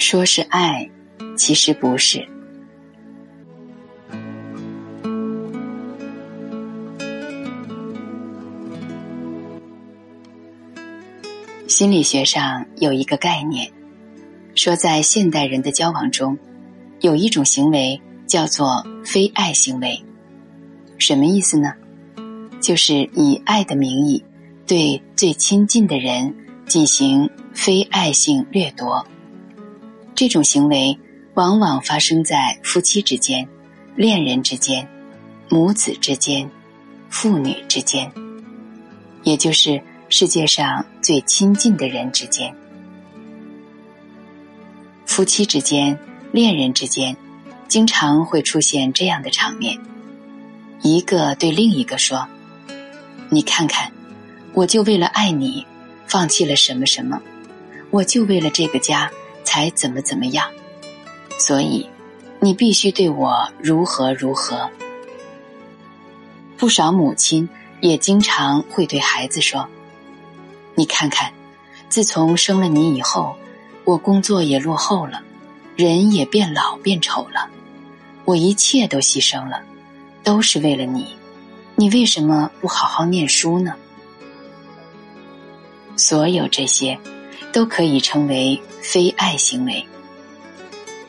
说是爱，其实不是。心理学上有一个概念，说在现代人的交往中，有一种行为叫做非爱行为。什么意思呢？就是以爱的名义，对最亲近的人进行非爱性掠夺。这种行为往往发生在夫妻之间、恋人之间、母子之间、父女之间，也就是世界上最亲近的人之间。夫妻之间、恋人之间，经常会出现这样的场面：一个对另一个说。你看看，我就为了爱你，放弃了什么什么，我就为了这个家才怎么怎么样，所以你必须对我如何如何。不少母亲也经常会对孩子说：“你看看，自从生了你以后，我工作也落后了，人也变老变丑了，我一切都牺牲了，都是为了你。”你为什么不好好念书呢？所有这些，都可以称为非爱行为，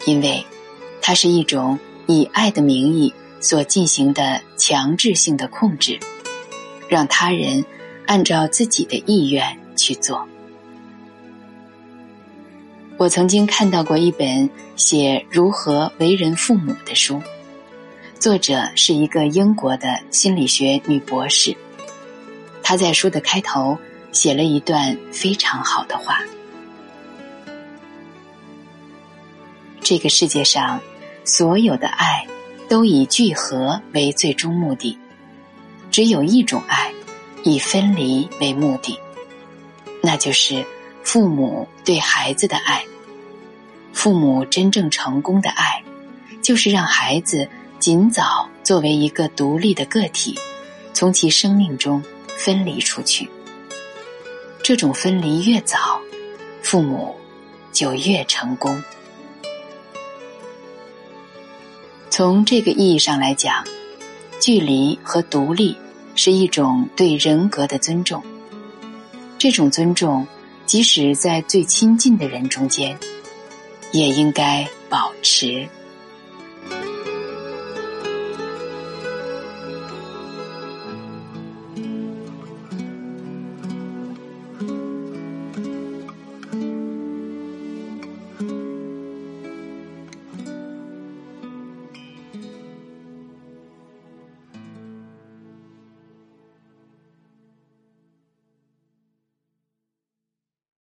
因为它是一种以爱的名义所进行的强制性的控制，让他人按照自己的意愿去做。我曾经看到过一本写如何为人父母的书。作者是一个英国的心理学女博士，她在书的开头写了一段非常好的话：这个世界上所有的爱都以聚合为最终目的，只有一种爱以分离为目的，那就是父母对孩子的爱。父母真正成功的爱，就是让孩子。尽早作为一个独立的个体，从其生命中分离出去。这种分离越早，父母就越成功。从这个意义上来讲，距离和独立是一种对人格的尊重。这种尊重，即使在最亲近的人中间，也应该保持。